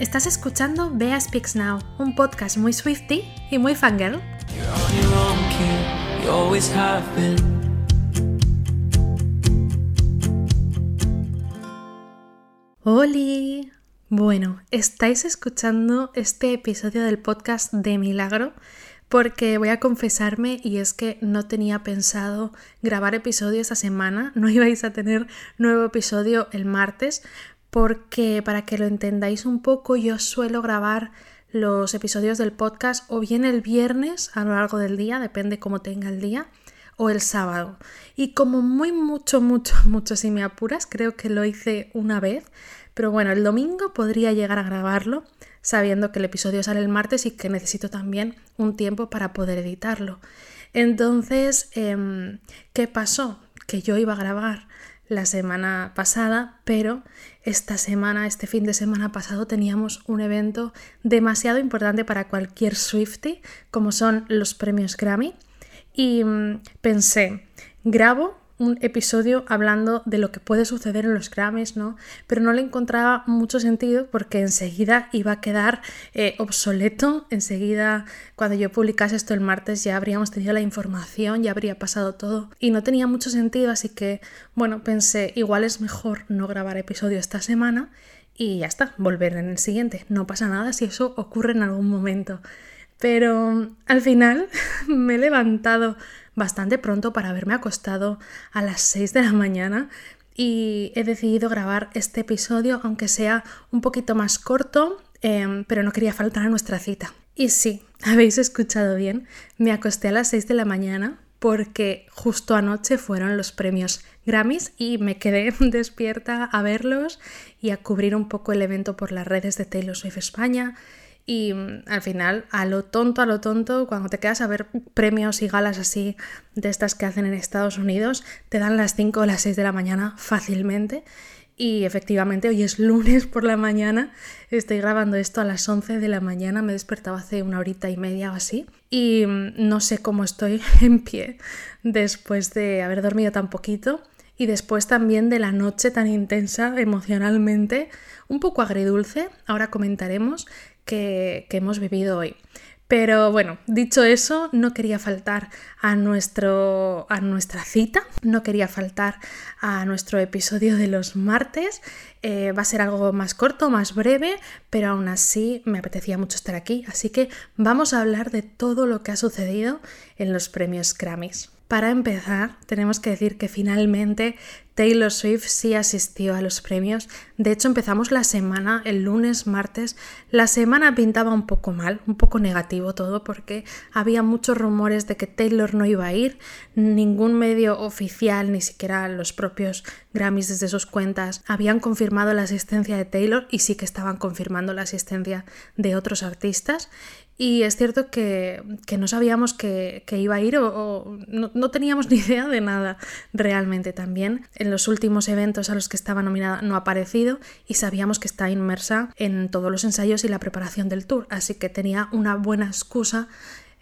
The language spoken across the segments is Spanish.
Estás escuchando Bea Speaks Now, un podcast muy Swifty y muy fangirl. ¡Holi! Bueno, estáis escuchando este episodio del podcast de Milagro porque voy a confesarme y es que no tenía pensado grabar episodio esta semana, no ibais a tener nuevo episodio el martes, porque para que lo entendáis un poco yo suelo grabar los episodios del podcast o bien el viernes a lo largo del día, depende cómo tenga el día, o el sábado. Y como muy mucho, mucho, mucho si me apuras, creo que lo hice una vez, pero bueno, el domingo podría llegar a grabarlo sabiendo que el episodio sale el martes y que necesito también un tiempo para poder editarlo. Entonces, em, ¿qué pasó? Que yo iba a grabar la semana pasada, pero esta semana, este fin de semana pasado, teníamos un evento demasiado importante para cualquier Swifty, como son los premios Grammy. Y mm, pensé, grabo un episodio hablando de lo que puede suceder en los Grammys, ¿no? Pero no le encontraba mucho sentido porque enseguida iba a quedar eh, obsoleto, enseguida cuando yo publicase esto el martes ya habríamos tenido la información, ya habría pasado todo y no tenía mucho sentido, así que bueno, pensé, igual es mejor no grabar episodio esta semana y ya está, volver en el siguiente. No pasa nada si eso ocurre en algún momento. Pero al final me he levantado bastante pronto para haberme acostado a las 6 de la mañana y he decidido grabar este episodio, aunque sea un poquito más corto, em, pero no quería faltar a nuestra cita. Y sí, habéis escuchado bien, me acosté a las 6 de la mañana porque justo anoche fueron los premios Grammys y me quedé despierta a verlos y a cubrir un poco el evento por las redes de Taylor Swift España y mm, al final, a lo tonto, a lo tonto, cuando te quedas a ver premios y galas así de estas que hacen en Estados Unidos, te dan las 5 o las 6 de la mañana fácilmente. Y efectivamente, hoy es lunes por la mañana, estoy grabando esto a las 11 de la mañana, me he despertado hace una horita y media o así. Y mm, no sé cómo estoy en pie después de haber dormido tan poquito y después también de la noche tan intensa emocionalmente, un poco agridulce, ahora comentaremos, que, hemos vivido hoy. Pero bueno, dicho eso, no quería faltar a, nuestro, a nuestra cita, no quería faltar a nuestro episodio de los martes. Eh, va a ser algo más corto, más breve, pero aún así me apetecía mucho estar aquí. Así que vamos a hablar de todo lo que ha sucedido en los premios Grammys. Para empezar, tenemos que decir que finalmente Taylor Swift sí asistió a los premios. De hecho, empezamos la semana, el lunes, martes. La semana pintaba un poco mal, un poco negativo todo, porque había muchos rumores de que Taylor no iba a ir. Ningún medio oficial, ni siquiera los propios Grammys desde sus cuentas, habían confirmado la asistencia de Taylor y sí que estaban confirmando la asistencia de otros artistas. Y es cierto que, no sabíamos que, iba a ir o, no, teníamos ni idea de nada realmente también. Los últimos eventos a los que estaba nominada no ha aparecido y sabíamos que está inmersa en todos los ensayos y la preparación del tour, así que tenía una buena excusa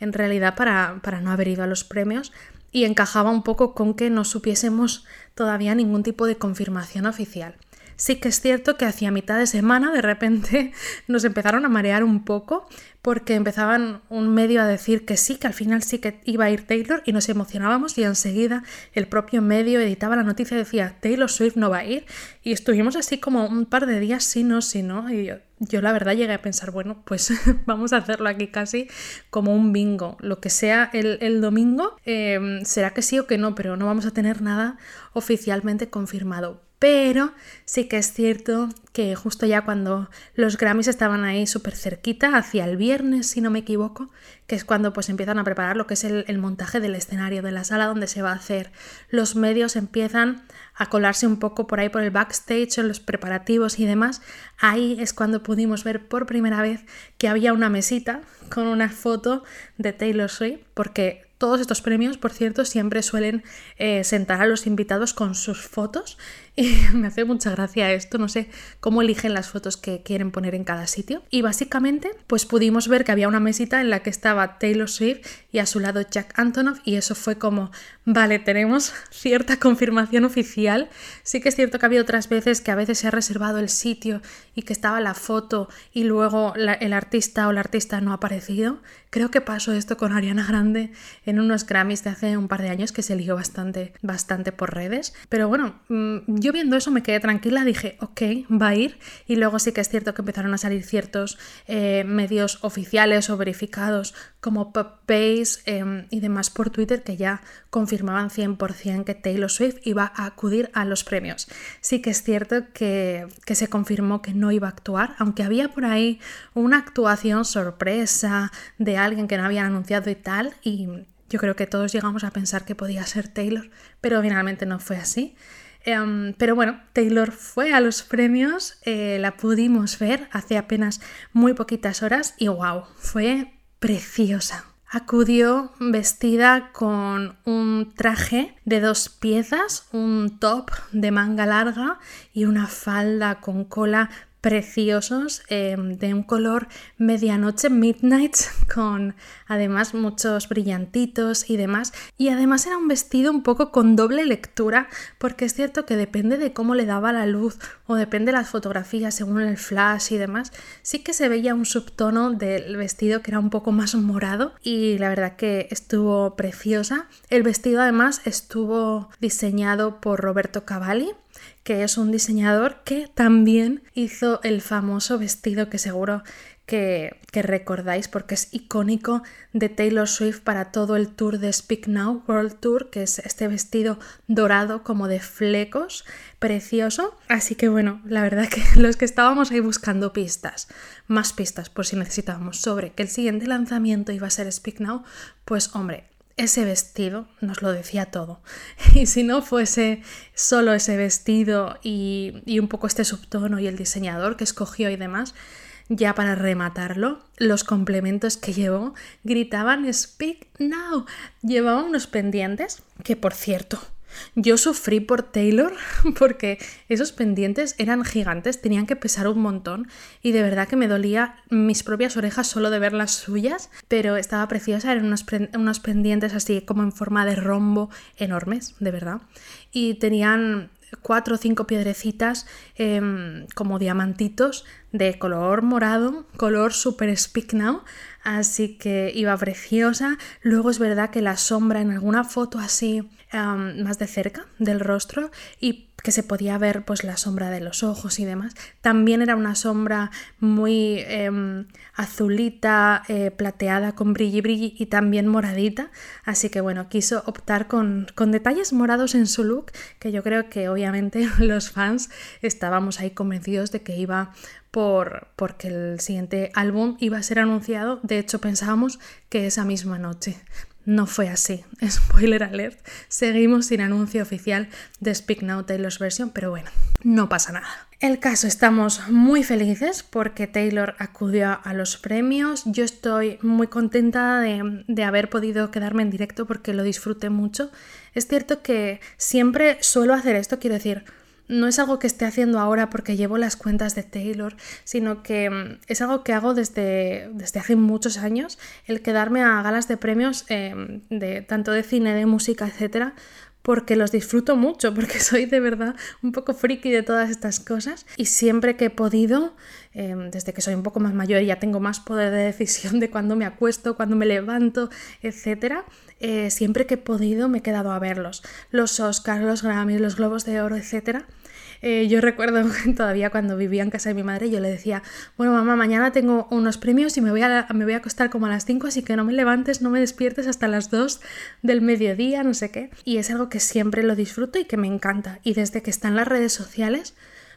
en realidad para, para no haber ido a los premios y encajaba un poco con que no supiésemos todavía ningún tipo de confirmación oficial. Sí que es cierto que hacia mitad de semana de repente nos empezaron a marear un poco porque empezaban un medio a decir que sí, que al final sí que iba a ir Taylor y nos emocionábamos y enseguida el propio medio editaba la noticia y decía Taylor Swift no va a ir y estuvimos así como un par de días sí, no, sí, no y yo, la verdad llegué a pensar, bueno, pues vamos a hacerlo aquí casi como un bingo, lo que sea el, domingo em, será que sí o que no, pero no vamos a tener nada oficialmente confirmado pero sí que es cierto que justo ya cuando los Grammys estaban ahí súper cerquita, hacia el viernes si no me equivoco, que es cuando pues empiezan a preparar lo que es el, montaje del escenario de la sala donde se va a hacer, los medios empiezan a colarse un poco por ahí por el backstage, en los preparativos y demás, ahí es cuando pudimos ver por primera vez que había una mesita con una foto de Taylor Swift, porque todos estos premios, por cierto, siempre suelen eh, sentar a los invitados con sus fotos me hace mucha gracia esto, no sé cómo eligen las fotos que quieren poner en cada sitio. Y básicamente, pues pudimos ver que había una mesita en la que estaba Taylor Swift y a su lado Jack Antonoff y eso fue como, vale, tenemos cierta confirmación oficial. Sí que es cierto que ha habido otras veces que a veces se ha reservado el sitio y que estaba la foto y luego el artista o la artista no ha aparecido. Creo que pasó esto con Ariana Grande en unos Grammys de hace un par de años que se lió bastante, bastante por redes. Pero bueno, mm, yo viendo eso me quedé tranquila, dije, ok, va a ir. Y luego sí que es cierto que empezaron a salir ciertos eh, medios oficiales o verificados como Pop Base em, y demás por Twitter que ya confirmaban 100% que Taylor Swift iba a acudir a los premios. Sí que es cierto que, que se confirmó que no iba a actuar, aunque había por ahí una actuación sorpresa de alguien que no había anunciado y tal, y yo creo que todos llegamos a pensar que podía ser Taylor, pero finalmente no fue así. Em, pero bueno, Taylor fue a los premios, eh, la pudimos ver hace apenas muy poquitas horas y wow, fue preciosa. Acudió vestida con un traje de dos piezas, un top de manga larga y una falda con cola preciosos em, de un color medianoche midnight con además muchos brillantitos y demás. Y además era un vestido un poco con doble lectura porque es cierto que depende de cómo le daba la luz o depende de las fotografías según el flash y demás sí que se veía un subtono del vestido que era un poco más morado y la verdad que estuvo preciosa. El vestido además estuvo diseñado por Roberto Cavalli que es un diseñador que también hizo el famoso vestido que seguro que, recordáis porque es icónico de Taylor Swift para todo el tour de Speak Now World Tour, que es este vestido dorado como de flecos, precioso. Así que bueno, la verdad que los que estábamos ahí buscando pistas, más pistas por si necesitábamos sobre que el siguiente lanzamiento iba a ser Speak Now, pues hombre, ese vestido nos lo decía todo. Y si no fuese solo ese vestido y, un poco este subtono y el diseñador que escogió y demás, ya para rematarlo, los complementos que llevó gritaban Speak Now. Llevaba unos pendientes que, por cierto, yo sufrí por Taylor porque esos pendientes eran gigantes, tenían que pesar un montón y de verdad que me dolía mis propias orejas solo de ver las suyas, pero estaba preciosa, eran unos, pendientes así como en forma de rombo enormes, de verdad, y tenían cuatro o cinco piedrecitas em, como diamantitos de color morado, color super speak now, así que iba preciosa. Luego es verdad que la sombra en alguna foto así más de cerca del rostro y que se podía ver pues la sombra de los ojos y demás. También era una sombra muy em, azulita, eh, plateada, con brilli brilli y también moradita. Así que bueno, quiso optar con, con, detalles morados en su look, que yo creo que obviamente los fans estábamos ahí convencidos de que iba por, porque el siguiente álbum iba a ser anunciado. De hecho, pensábamos que esa misma noche. No fue así. Spoiler alert. Seguimos sin anuncio oficial de Speak Now Taylor's version, pero bueno, no pasa nada. El caso, estamos muy felices porque Taylor acudió a los premios. Yo estoy muy contenta de, de, haber podido quedarme en directo porque lo disfruté mucho. Es cierto que siempre suelo hacer esto, quiero decir, no es algo que esté haciendo ahora porque llevo las cuentas de Taylor, sino que mm, es algo que hago desde, desde hace muchos años, el quedarme a galas de premios em, de tanto de cine, de música, etcétera, porque los disfruto mucho, porque soy de verdad un poco friki de todas estas cosas y siempre que he podido, em, desde que soy un poco más mayor y ya tengo más poder de decisión de cuándo me acuesto, cuándo me levanto, etcétera, eh, siempre que he podido me he quedado a verlos. Los Oscars, los Grammys, los Globos de Oro, etcétera. Eh, yo recuerdo todavía cuando vivía en casa de mi madre, yo le decía, bueno mamá, mañana tengo unos premios y me voy, a, me voy a acostar como a las 5, así que no me levantes, no me despiertes hasta las 2 del mediodía, no sé qué. Y es algo que siempre lo disfruto y que me encanta. Y desde que están las redes sociales,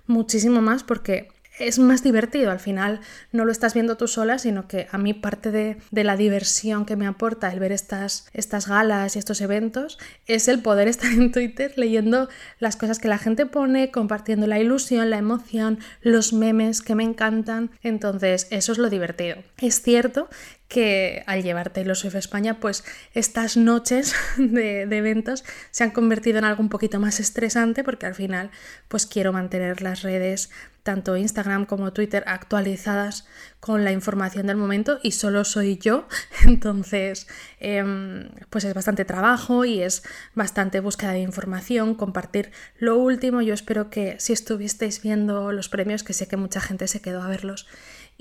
muchísimo más porque es más divertido. Al final no lo estás viendo tú sola, sino que a mí parte de, la diversión que me aporta el ver estas, estas galas y estos eventos es el poder estar en Twitter leyendo las cosas que la gente pone, compartiendo la ilusión, la emoción, los memes que me encantan. Entonces, eso es lo divertido. Es cierto que al llevar Taylor Swift a España, pues estas noches de, de, eventos se han convertido en algo un poquito más estresante porque al final pues quiero mantener las redes tanto Instagram como Twitter actualizadas con la información del momento y solo soy yo, entonces em, pues es bastante trabajo y es bastante búsqueda de información, compartir lo último, yo espero que si estuvisteis viendo los premios, que sé que mucha gente se quedó a verlos,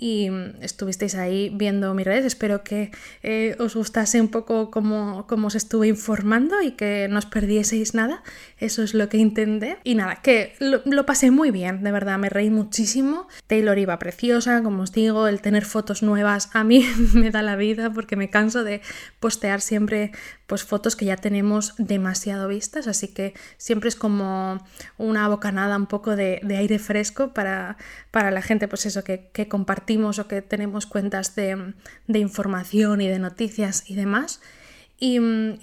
y estuvisteis ahí viendo mis redes. Espero que eh, os gustase un poco cómo, os estuve informando y que no os perdieseis nada. Eso es lo que intenté. Y nada, que lo, lo, pasé muy bien, de verdad, me reí muchísimo. Taylor iba preciosa, como os digo, el tener fotos nuevas a mí me da la vida porque me canso de postear siempre pues fotos que ya tenemos demasiado vistas, así que siempre es como una bocanada un poco de, aire fresco para, para, la gente, pues eso, que, o que tenemos cuentas de, de información y de noticias y demás. Y,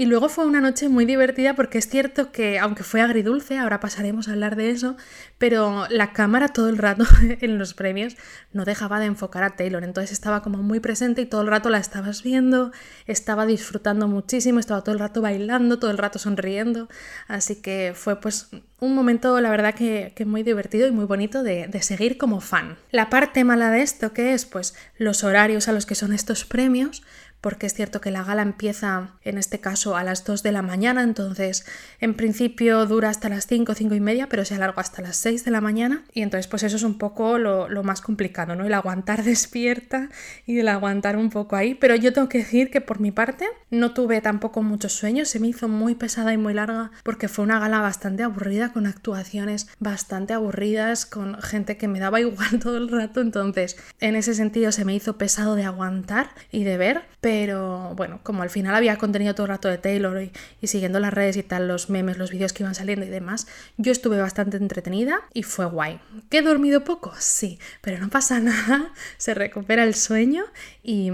luego fue una noche muy divertida porque es cierto que, aunque fue agridulce, ahora pasaremos a hablar de eso, pero la cámara todo el rato en los premios no dejaba de enfocar a Taylor, entonces estaba como muy presente y todo el rato la estabas viendo, estaba disfrutando muchísimo, estaba todo el rato bailando, todo el rato sonriendo, así que fue pues un momento, la verdad, que, muy divertido y muy bonito de, de, seguir como fan. La parte mala de esto, que es pues los horarios a los que son estos premios, porque es cierto que la gala empieza en este caso a las 2 de la mañana, entonces en principio dura hasta las 5, 5 y media, pero se alarga hasta las 6 de la mañana y entonces pues eso es un poco lo, más complicado, ¿no? El aguantar despierta y el aguantar un poco ahí, pero yo tengo que decir que por mi parte no tuve tampoco muchos sueños, se me hizo muy pesada y muy larga porque fue una gala bastante aburrida, con actuaciones bastante aburridas, con gente que me daba igual todo el rato, entonces en ese sentido se me hizo pesado de aguantar y de ver, pero bueno, como al final había contenido todo el rato de Taylor y, siguiendo las redes y tal, los memes, los vídeos que iban saliendo y demás, yo estuve bastante entretenida y fue guay. ¿Que he dormido poco? Sí, pero no pasa nada, se recupera el sueño y,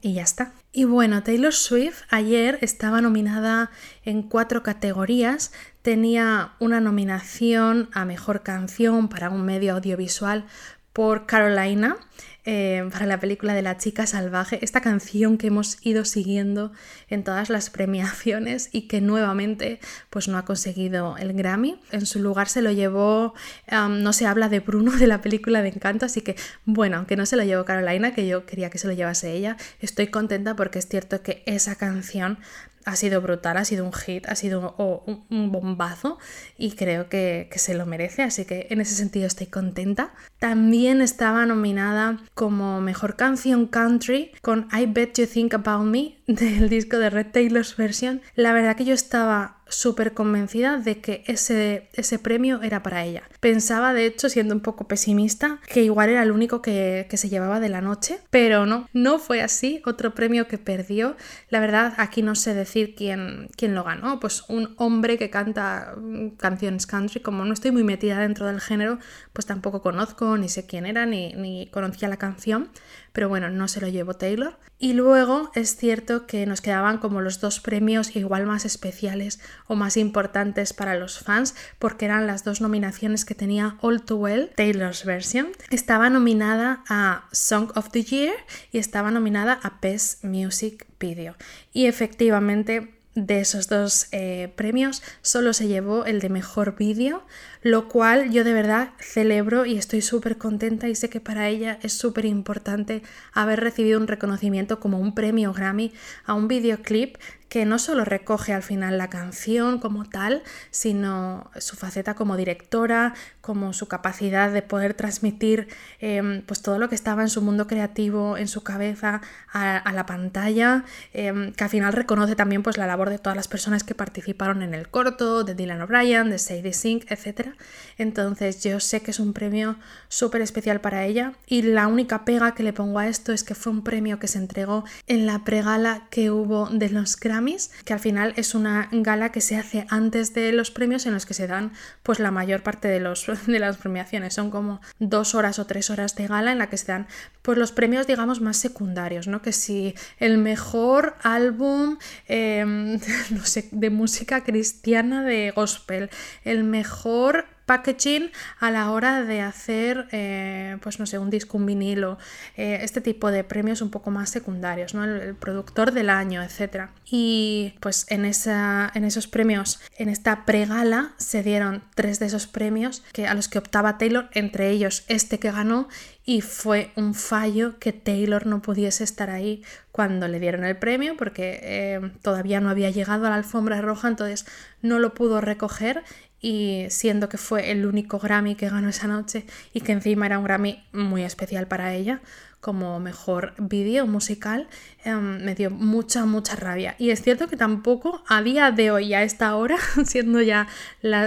y ya está. Y bueno, Taylor Swift ayer estaba nominada en cuatro categorías. Tenía una nominación a Mejor Canción para un medio audiovisual por Carolina, eh, para la película de La chica salvaje, esta canción que hemos ido siguiendo en todas las premiaciones y que nuevamente pues no ha conseguido el Grammy. En su lugar se lo llevó, no se habla de Bruno de la película de Encanto, así que bueno, aunque no se lo llevó Carolina, que yo quería que se lo llevase ella, estoy contenta porque es cierto que esa canción ha sido brutal, ha sido un hit, ha sido un, bombazo y creo que, que, se lo merece, así que en ese sentido estoy contenta. También estaba nominada como mejor canción country con I Bet You Think About Me del disco de Red Taylor's Version. La verdad que yo estaba súper convencida de que ese, ese premio era para ella. Pensaba, de hecho, siendo un poco pesimista, que igual era el único que, que, se llevaba de la noche, pero no, no fue así. Otro premio que perdió. La verdad, aquí no sé decir quién, quién lo ganó. Pues un hombre que canta mm, canciones country, como no estoy muy metida dentro del género, pues tampoco conozco, ni sé quién era, ni, ni conocía la canción pero bueno, no se lo llevó Taylor. Y luego es cierto que nos quedaban como los dos premios igual más especiales o más importantes para los fans, porque eran las dos nominaciones que tenía All Too Well, Taylor's Version. Estaba nominada a Song of the Year y estaba nominada a Best Music Video. Y efectivamente de esos dos eh, premios solo se llevó el de mejor vídeo, lo cual yo de verdad celebro y estoy súper contenta y sé que para ella es súper importante haber recibido un reconocimiento como un premio Grammy a un videoclip que no solo recoge al final la canción como tal, sino su faceta como directora, como su capacidad de poder transmitir em, pues todo lo que estaba en su mundo creativo, en su cabeza, a, la pantalla, em, que al final reconoce también pues la labor de todas las personas que participaron en el corto, de Dylan O'Brien, de Sadie Sink, etc. Entonces yo sé que es un premio súper especial para ella y la única pega que le pongo a esto es que fue un premio que se entregó en la pregala que hubo de los Que al final es una gala que se hace antes de los premios en los que se dan pues la mayor parte de, los, de las premiaciones. Son como dos horas o tres horas de gala en la que se dan pues los premios digamos más secundarios, ¿no? Que si el mejor álbum em, de música cristiana de gospel, el mejor packaging a la hora de hacer, eh, pues no sé, un disco, un vinilo, eh, este tipo de premios un poco más secundarios, ¿no? El, productor del año, etc. Y pues en, esa, en esos premios, en esta pregala, se dieron tres de esos premios que, a los que optaba Taylor, entre ellos este que ganó y fue un fallo que Taylor no pudiese estar ahí cuando le dieron el premio porque eh, todavía no había llegado a la alfombra roja, entonces no lo pudo recoger y siendo que fue el único Grammy que ganó esa noche y que encima era un Grammy muy especial para ella, como mejor vídeo musical, em, me dio mucha, mucha rabia. Y es cierto que tampoco a día de hoy, a esta hora, siendo ya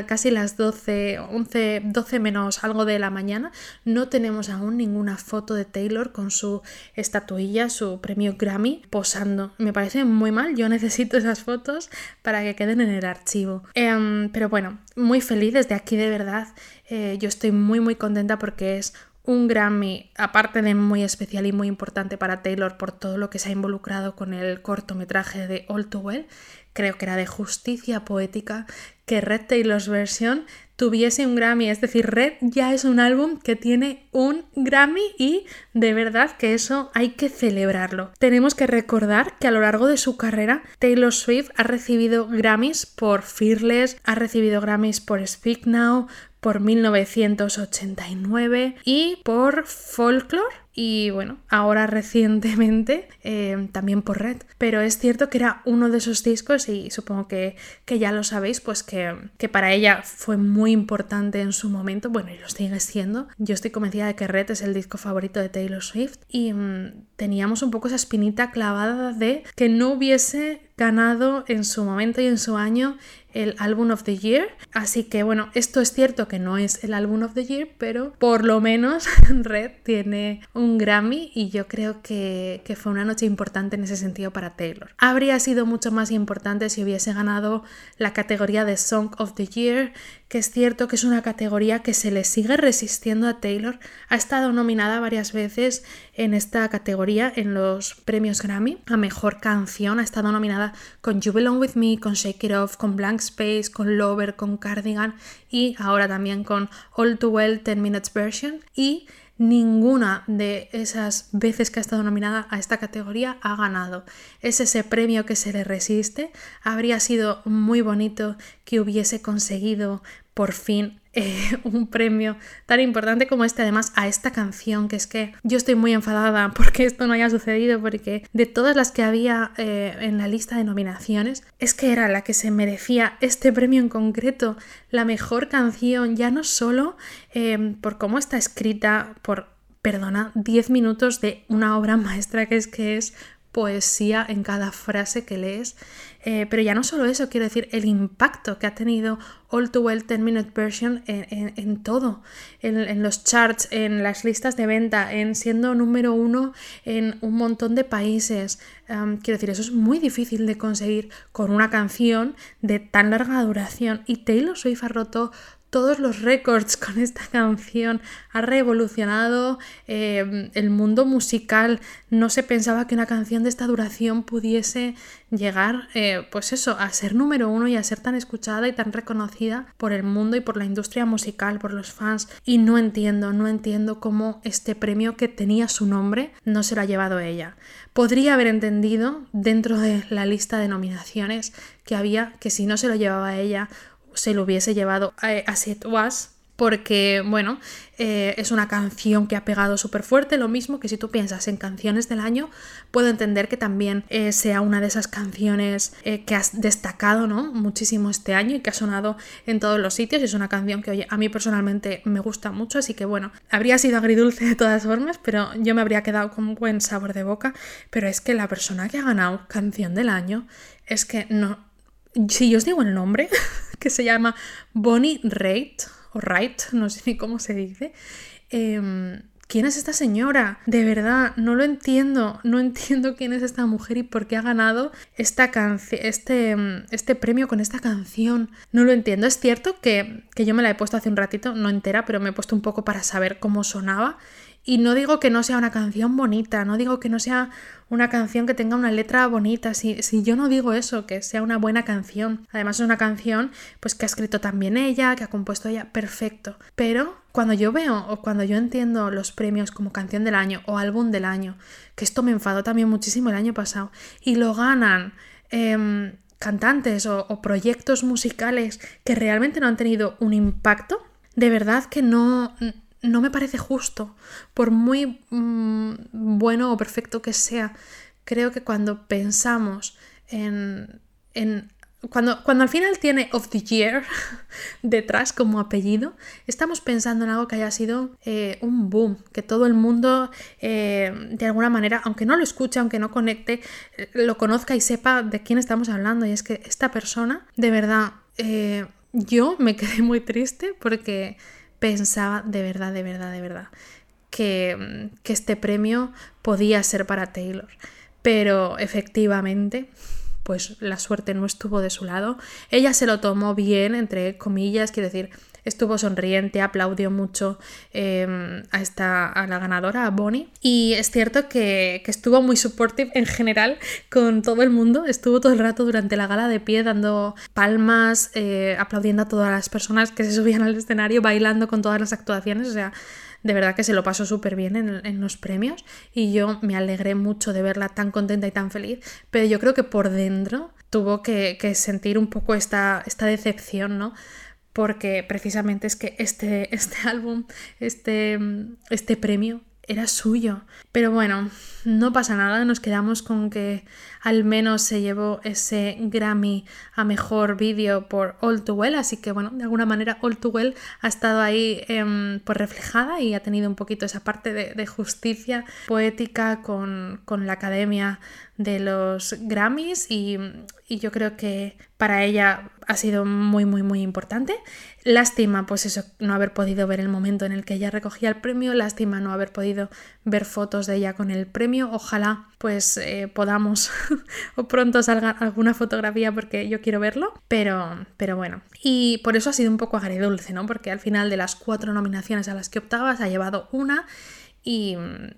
casi las 12, 11, 12 menos algo de la mañana, no tenemos aún ninguna foto de Taylor con su estatuilla, su premio Grammy, posando. Me parece muy mal, yo necesito esas fotos para que queden en el archivo. Em, pero bueno, muy feliz desde aquí de verdad. Eh, yo estoy muy, muy contenta porque es un Grammy, aparte de muy especial y muy importante para Taylor por todo lo que se ha involucrado con el cortometraje de All Too Well, creo que era de justicia poética que Red Taylor's Version tuviese un Grammy. Es decir, Red ya es un álbum que tiene un Grammy y de verdad que eso hay que celebrarlo. Tenemos que recordar que a lo largo de su carrera Taylor Swift ha recibido Grammys por Fearless, ha recibido Grammys por Speak Now, por 1989 y por Folklore y bueno, ahora recientemente eh, también por Red. Pero es cierto que era uno de esos discos y supongo que, que ya lo sabéis, pues que, que, para ella fue muy importante en su momento, bueno, y lo sigue siendo. Yo estoy convencida de que Red es el disco favorito de Taylor Swift y mm, teníamos un poco esa espinita clavada de que no hubiese ganado en su momento y en su año el Album of the Year. Así que bueno, esto es cierto que no es el Album of the Year, pero por lo menos Red tiene un Grammy y yo creo que, fue una noche importante en ese sentido para Taylor. Habría sido mucho más importante si hubiese ganado la categoría de Song of the Year, que es cierto que es una categoría que se le sigue resistiendo a Taylor. Ha estado nominada varias veces en esta categoría en los premios Grammy a mejor canción. Ha estado nominada con You Belong With Me, con Shake It Off, con Blank Space, con Lover, con Cardigan y ahora también con All Too Well 10 Minutes Version. Y ninguna de esas veces que ha estado nominada a esta categoría ha ganado. Es ese premio que se le resiste. Habría sido muy bonito que hubiese conseguido por fin eh, un premio tan importante como este, además a esta canción, que es que yo estoy muy enfadada porque esto no haya sucedido, porque de todas las que había eh, en la lista de nominaciones, es que era la que se merecía este premio en concreto, la mejor canción, ya no solo eh, por cómo está escrita, por, perdona, 10 minutos de una obra maestra que es que es poesía en cada frase que lees. Eh, pero ya no solo eso, quiero decir, el impacto que ha tenido All Too Well 10 Minute Version en, todo, en, los charts, en las listas de venta, en siendo número uno en un montón de países. quiero decir, eso es muy difícil de conseguir con una canción de tan larga duración. Y Taylor Swift ha roto todos los récords con esta canción. Ha revolucionado eh, el mundo musical. No se pensaba que una canción de esta duración pudiese llegar, eh, pues eso, a ser número uno y a ser tan escuchada y tan reconocida por el mundo y por la industria musical, por los fans. Y no entiendo, no entiendo cómo este premio que tenía su nombre no se lo ha llevado ella. Podría haber entendido dentro de la lista de nominaciones que había que si no se lo llevaba ella se lo hubiese llevado a, As It Was, porque, bueno, eh, es una canción que ha pegado súper fuerte, lo mismo que si tú piensas en canciones del año, puedo entender que también eh, sea una de esas canciones eh, que has destacado, ¿no? Muchísimo este año y que ha sonado en todos los sitios, es una canción que, oye, a mí personalmente me gusta mucho, así que, bueno, habría sido agridulce de todas formas, pero yo me habría quedado con buen sabor de boca, pero es que la persona que ha ganado canción del año es que no si yo os digo el nombre, que se llama Bonnie Raitt, o Wright, no sé ni cómo se dice, em, ¿quién es esta señora? De verdad, no lo entiendo, no entiendo quién es esta mujer y por qué ha ganado esta este, em, este premio con esta canción. No lo entiendo. Es cierto que, que yo me la he puesto hace un ratito, no entera, pero me he puesto un poco para saber cómo sonaba Y no digo que no sea una canción bonita, no digo que no sea una canción que tenga una letra bonita, si, si yo no digo eso, que sea una buena canción. Además es una canción pues que ha escrito también ella, que ha compuesto ella, perfecto. Pero cuando yo veo o cuando yo entiendo los premios como canción del año o álbum del año, que esto me enfadó también muchísimo el año pasado, y lo ganan em, cantantes o, proyectos musicales que realmente no han tenido un impacto, de verdad que no, no me parece justo, por muy mm, bueno o perfecto que sea. Creo que cuando pensamos en, en cuando, cuando, al final tiene of the year detrás como apellido, estamos pensando en algo que haya sido eh, un boom, que todo el mundo eh, de alguna manera, aunque no lo escuche, aunque no conecte, eh, lo conozca y sepa de quién estamos hablando. Y es que esta persona, de verdad, yo me quedé muy triste porque pensaba de verdad, de verdad, de verdad que, que este premio podía ser para Taylor. Pero efectivamente pues la suerte no estuvo de su lado. Ella se lo tomó bien, entre comillas, quiero decir, estuvo sonriente, aplaudió mucho em, a, esta, a la ganadora, a Bonnie. Y es cierto que, estuvo muy supportive en general con todo el mundo. Estuvo todo el rato durante la gala de pie dando palmas, eh, aplaudiendo a todas las personas que se subían al escenario, bailando con todas las actuaciones. O sea, de verdad que se lo pasó súper bien en, los premios y yo me alegré mucho de verla tan contenta y tan feliz, pero yo creo que por dentro tuvo que, sentir un poco esta, esta decepción, ¿no? Porque precisamente es que este, este álbum, este, este premio era suyo. Pero bueno, no pasa nada, nos quedamos con que al menos se llevó ese Grammy a mejor vídeo por All Too Well, así que bueno, de alguna manera All Too Well ha estado ahí eh, pues reflejada y ha tenido un poquito esa parte de, justicia poética con, con la academia de los Grammys y, yo creo que para ella ha sido muy muy muy importante. Lástima pues eso, no haber podido ver el momento en el que ella recogía el premio, lástima no haber podido ver fotos de ella con el premio, ojalá pues eh, podamos o pronto salga alguna fotografía porque yo quiero verlo, pero, pero bueno. Y por eso ha sido un poco agridulce, ¿no? Porque al final de las cuatro nominaciones a las que optabas ha llevado una y,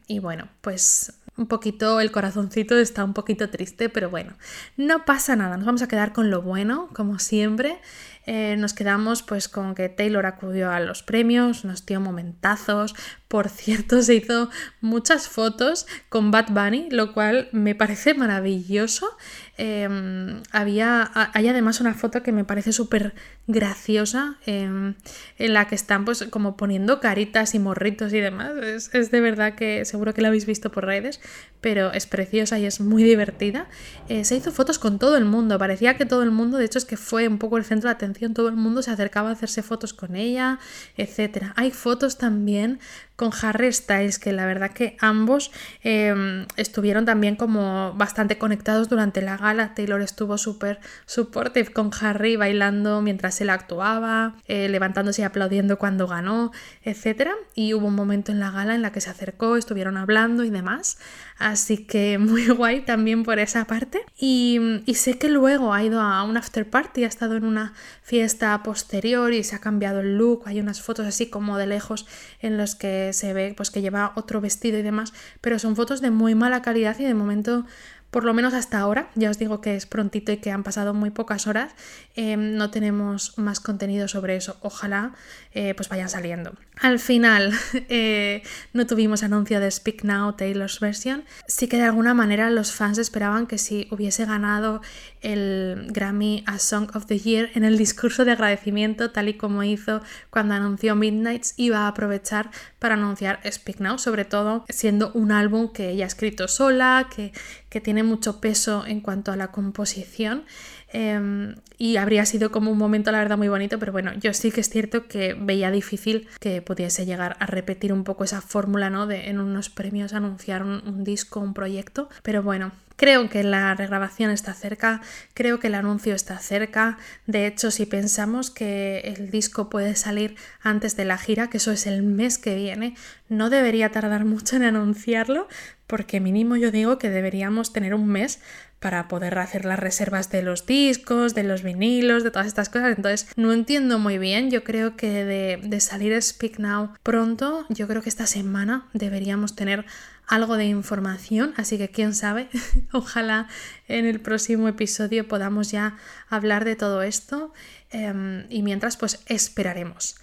y bueno, pues un poquito, el corazoncito está un poquito triste, pero bueno, no pasa nada, nos vamos a quedar con lo bueno, como siempre. Eh, nos quedamos pues con que Taylor acudió a los premios, nos dio momentazos, por cierto se hizo muchas fotos con Bad Bunny, lo cual me parece maravilloso. Em, había, hay además una foto que me parece súper graciosa em, en la que están pues como poniendo caritas y morritos y demás. Es, de verdad que seguro que la habéis visto por redes, pero es preciosa y es muy divertida. Eh, se hizo fotos con todo el mundo, parecía que todo el mundo, de hecho es que fue un poco el centro de atención, todo el mundo se acercaba a hacerse fotos con ella, etc. Hay fotos también con Harry Styles, que la verdad que ambos em, estuvieron también como bastante conectados durante la gala. Taylor estuvo súper supportive con Harry, bailando mientras él actuaba, eh, levantándose y aplaudiendo cuando ganó, etc. Y hubo un momento en la gala en la que se acercó, estuvieron hablando y demás. Así que muy guay también por esa parte. Y, y sé que luego ha ido a un after party, ha estado en una fiesta posterior y se ha cambiado el look. Hay unas fotos así como de lejos en los que se ve pues que lleva otro vestido y demás, pero son fotos de muy mala calidad y de momento por lo menos hasta ahora, ya os digo que es prontito y que han pasado muy pocas horas, em, no tenemos más contenido sobre eso. Ojalá eh, pues vayan saliendo. Al final eh, no tuvimos anuncio de Speak Now Taylor's version. Sí que de alguna manera los fans esperaban que si hubiese ganado el Grammy a Song of the Year en el discurso de agradecimiento, tal y como hizo cuando anunció Midnights, iba a aprovechar para anunciar Speak Now, sobre todo siendo un álbum que ella ha escrito sola, que, que tiene mucho peso en cuanto a la composición. Em, y habría sido como un momento, la verdad, muy bonito, pero bueno, yo sí que es cierto que veía difícil que pudiese llegar a repetir un poco esa fórmula, ¿no? De en unos premios anunciar un disco, un proyecto, pero bueno, Creo que la regrabación está cerca, creo que el anuncio está cerca. De hecho, si pensamos que el disco puede salir antes de la gira, que eso es el mes que viene, no debería tardar mucho en anunciarlo, porque mínimo yo digo que deberíamos tener un mes para poder hacer las reservas de los discos, de los vinilos, de todas estas cosas. Entonces no entiendo muy bien. Yo creo que de, salir Speak Now pronto, yo creo que esta semana deberíamos tener algo de información, así que quién sabe, ojalá en el próximo episodio podamos ya hablar de todo esto em, y mientras pues esperaremos.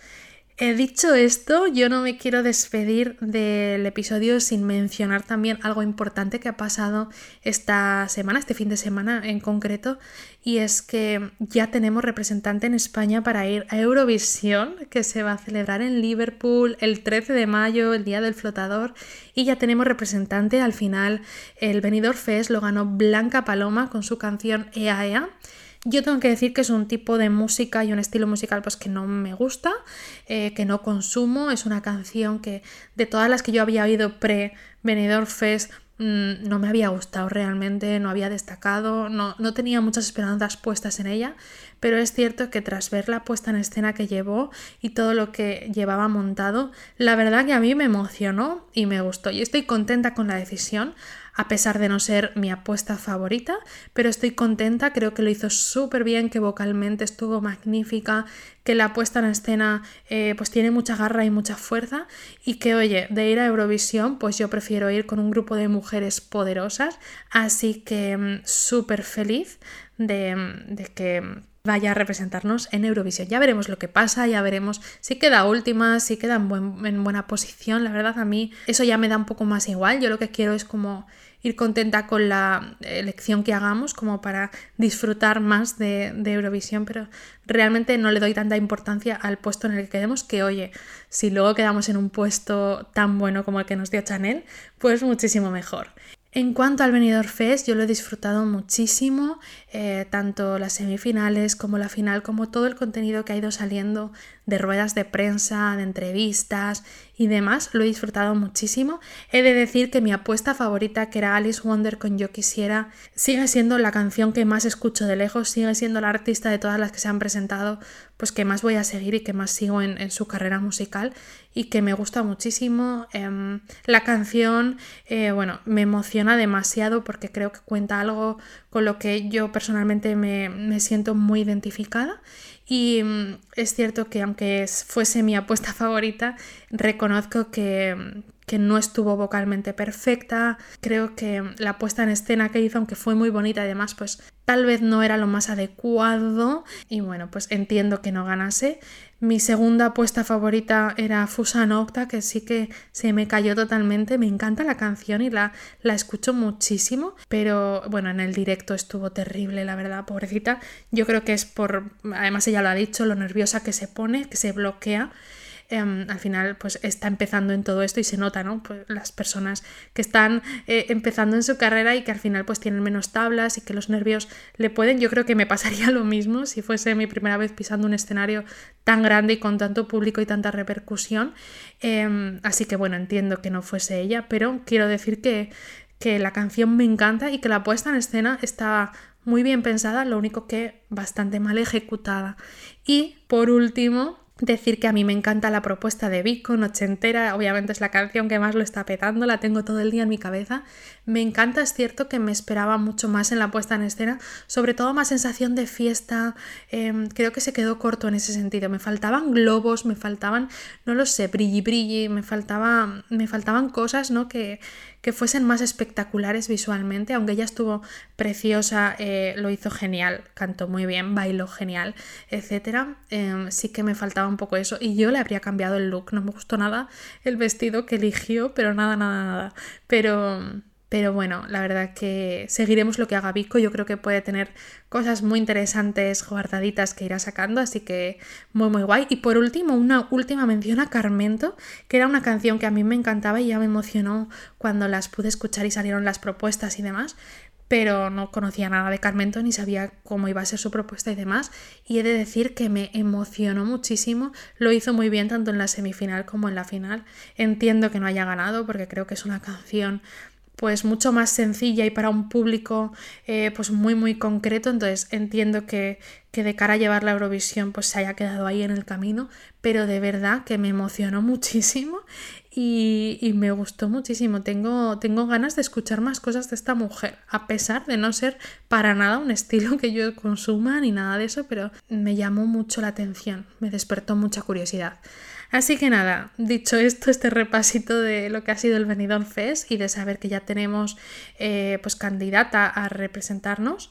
He dicho esto, yo no me quiero despedir del episodio sin mencionar también algo importante que ha pasado esta semana, este fin de semana en concreto, y es que ya tenemos representante en España para ir a Eurovisión, que se va a celebrar en Liverpool el 13 de mayo, el Día del Flotador, y ya tenemos representante al final. El Benidorm Fest lo ganó Blanca Paloma con su canción Ea Ea. Yo tengo que decir que es un tipo de música y un estilo musical pues que no me gusta, eh, que no consumo. Es una canción que de todas las que yo había oído pre Benidorm Fest mm, no me había gustado realmente, no había destacado, no, no, tenía muchas esperanzas puestas en ella, pero es cierto que tras ver la puesta en escena que llevó y todo lo que llevaba montado, la verdad que a mí me emocionó y me gustó. Y estoy contenta con la decisión a pesar de no ser mi apuesta favorita, pero estoy contenta, creo que lo hizo súper bien, que vocalmente estuvo magnífica, que la puesta en escena eh, pues tiene mucha garra y mucha fuerza y que oye, de ir a Eurovisión pues yo prefiero ir con un grupo de mujeres poderosas, así que mm, súper feliz de, mm, de que vaya a representarnos en Eurovisión. Ya veremos lo que pasa, ya veremos si queda última, si queda en, en, buena posición. La verdad a mí eso ya me da un poco más igual. Yo lo que quiero es como ir contenta con la elección que hagamos, como para disfrutar más de, de Eurovisión, pero realmente no le doy tanta importancia al puesto en el que quedemos que, oye, si luego quedamos en un puesto tan bueno como el que nos dio Chanel, pues muchísimo mejor. En cuanto al Benidorm Fest, yo lo he disfrutado muchísimo, eh, tanto las semifinales como la final, como todo el contenido que ha ido saliendo de ruedas de prensa, de entrevistas y demás, lo he disfrutado muchísimo. He de decir que mi apuesta favorita, que era Alice Wonder con Yo Quisiera, sigue siendo la canción que más escucho de lejos, sigue siendo la artista de todas las que se han presentado, pues que más voy a seguir y que más sigo en, su carrera musical y que me gusta muchísimo. Em, la canción, eh, bueno, me emociona demasiado porque creo que cuenta algo con lo que yo personalmente me, me siento muy identificada. Y mm, es cierto que aunque fuese mi apuesta favorita, reconozco que, que no estuvo vocalmente perfecta. Creo que la puesta en escena que hizo, aunque fue muy bonita y demás, pues tal vez no era lo más adecuado. Y bueno, pues entiendo que no ganase. Mi segunda apuesta favorita era Fusan Octa, que sí que se me cayó totalmente. Me encanta la canción y la, la escucho muchísimo, pero bueno, en el directo estuvo terrible, la verdad, pobrecita. Yo creo que es por, además ella lo ha dicho, lo nerviosa que se pone, que se bloquea. Em, al final pues está empezando en todo esto y se nota, ¿no? Pues las personas que están eh, empezando en su carrera y que al final pues tienen menos tablas y que los nervios le pueden, yo creo que me pasaría lo mismo si fuese mi primera vez pisando un escenario tan grande y con tanto público y tanta repercusión. Em, así que bueno, entiendo que no fuese ella, pero quiero decir que, que la canción me encanta y que la puesta en escena está muy bien pensada, lo único que bastante mal ejecutada. Y por último, Decir que a mí me encanta la propuesta de Vico, entera, obviamente es la canción que más lo está petando, la tengo todo el día en mi cabeza. Me encanta, es cierto que me esperaba mucho más en la puesta en escena, sobre todo más sensación de fiesta, em, creo que se quedó corto en ese sentido. Me faltaban globos, me faltaban, no lo sé, brilli brilli, me, faltaba, me faltaban cosas, ¿no? Que, que fuesen más espectaculares visualmente, aunque ella estuvo preciosa, eh, lo hizo genial, cantó muy bien, bailó genial, etc. Em, sí que me faltaba un poco eso y yo le habría cambiado el look, no me gustó nada el vestido que eligió, pero nada, nada, nada. Pero pero bueno, la verdad que seguiremos lo que haga Vico. Yo creo que puede tener cosas muy interesantes guardaditas que irá sacando, así que muy muy guay. Y por último, una última mención a Carmento, que era una canción que a mí me encantaba y ya me emocionó cuando las pude escuchar y salieron las propuestas y demás. Pero no conocía nada de Carmento ni sabía cómo iba a ser su propuesta y demás. Y he de decir que me emocionó muchísimo. Lo hizo muy bien tanto en la semifinal como en la final. Entiendo que no haya ganado porque creo que es una canción pues mucho más sencilla y para un público eh, pues muy muy concreto. Entonces entiendo que, que, de cara a llevar la Eurovisión pues se haya quedado ahí en el camino. Pero de verdad que me emocionó muchísimo y, y, me gustó muchísimo. Tengo, tengo ganas de escuchar más cosas de esta mujer a pesar de no ser para nada un estilo que yo consuma ni nada de eso pero me llamó mucho la atención me despertó mucha curiosidad Así que nada, dicho esto, este repasito de lo que ha sido el Benidorm Fest y de saber que ya tenemos eh, pues candidata a representarnos.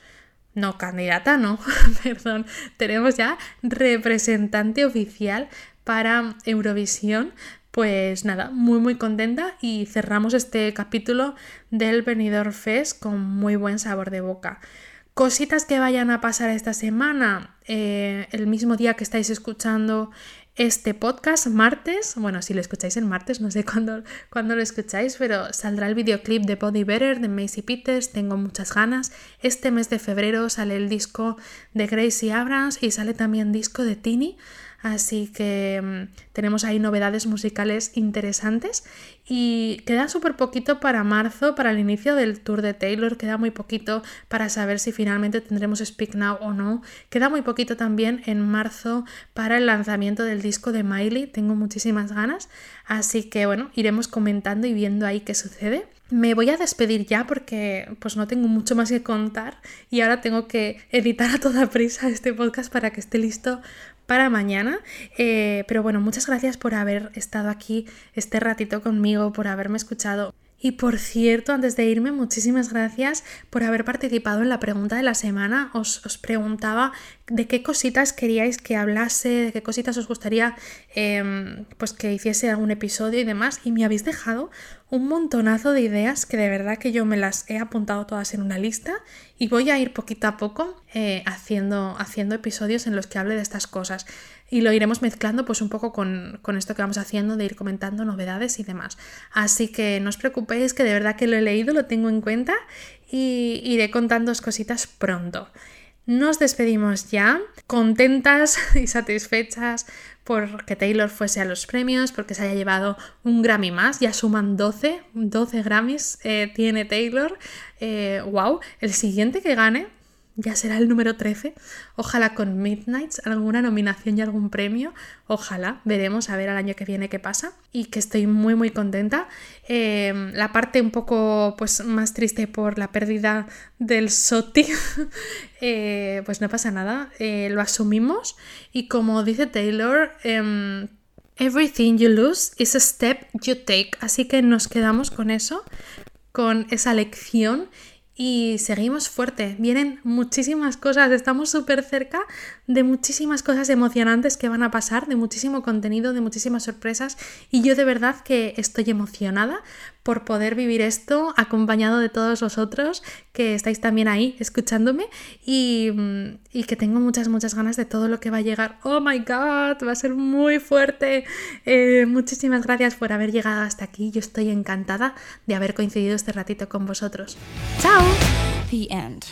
No, candidata, no, perdón. Tenemos ya representante oficial para Eurovisión. Pues nada, muy muy contenta y cerramos este capítulo del Benidorm Fest con muy buen sabor de boca. Cositas que vayan a pasar esta semana, eh, el mismo día que estáis escuchando este podcast martes, bueno, si lo escucháis el martes, no sé cuándo, cuándo lo escucháis, pero saldrá el videoclip de Body Better de Macy Peters, tengo muchas ganas. Este mes de febrero sale el disco de Gracie Abrams y sale también disco de Tini, Así que mm, tenemos ahí novedades musicales interesantes y queda súper poquito para marzo, para el inicio del tour de Taylor, queda muy poquito para saber si finalmente tendremos Speak Now o no. Queda muy poquito también en marzo para el lanzamiento del disco de Miley, tengo muchísimas ganas, así que bueno, iremos comentando y viendo ahí qué sucede. Me voy a despedir ya porque pues no tengo mucho más que contar y ahora tengo que editar a toda prisa este podcast para que esté listo para mañana. Eh, pero bueno, muchas gracias por haber estado aquí este ratito conmigo, por haberme escuchado. Y por cierto, antes de irme, muchísimas gracias por haber participado en la pregunta de la semana. Os, preguntaba de qué cositas queríais que hablase, de qué cositas os gustaría em, pues que hiciese algún episodio y demás. Y me habéis dejado un montonazo de ideas que de verdad que yo me las he apuntado todas en una lista y voy a ir poquito a poco eh, haciendo, haciendo episodios en los que hable de estas cosas y lo iremos mezclando pues un poco con, esto que vamos haciendo de ir comentando novedades y demás. Así que no os preocupéis que de verdad que lo he leído, lo tengo en cuenta y iré contando cositas pronto. Nos despedimos ya, contentas y satisfechas porque Taylor fuese a los premios, porque se haya llevado un Grammy más, ya suman 12, 12 Grammys eh, tiene Taylor. wow, eh, el siguiente que gane ya será el número 13. Ojalá con Midnights, alguna nominación y algún premio. Ojalá, veremos a ver al año que viene qué pasa. Y que estoy muy muy contenta. Em, la parte un poco pues más triste por la pérdida del SOTI, eh, pues no pasa nada, eh, lo asumimos. Y como dice Taylor, em, Everything you lose is a step you take. Así que nos quedamos con eso, con esa lección y seguimos fuerte. Vienen muchísimas cosas, estamos súper cerca de muchísimas cosas emocionantes que van a pasar, de muchísimo contenido, de muchísimas sorpresas y yo de verdad que estoy emocionada por poder vivir esto acompañado de todos vosotros que estáis también ahí escuchándome y, mm, que tengo muchas, muchas ganas de todo lo que va a llegar. Oh my god, va a ser muy fuerte. Eh, muchísimas gracias por haber llegado hasta aquí. Yo estoy encantada de haber coincidido este ratito con vosotros. ¡Chao! The end.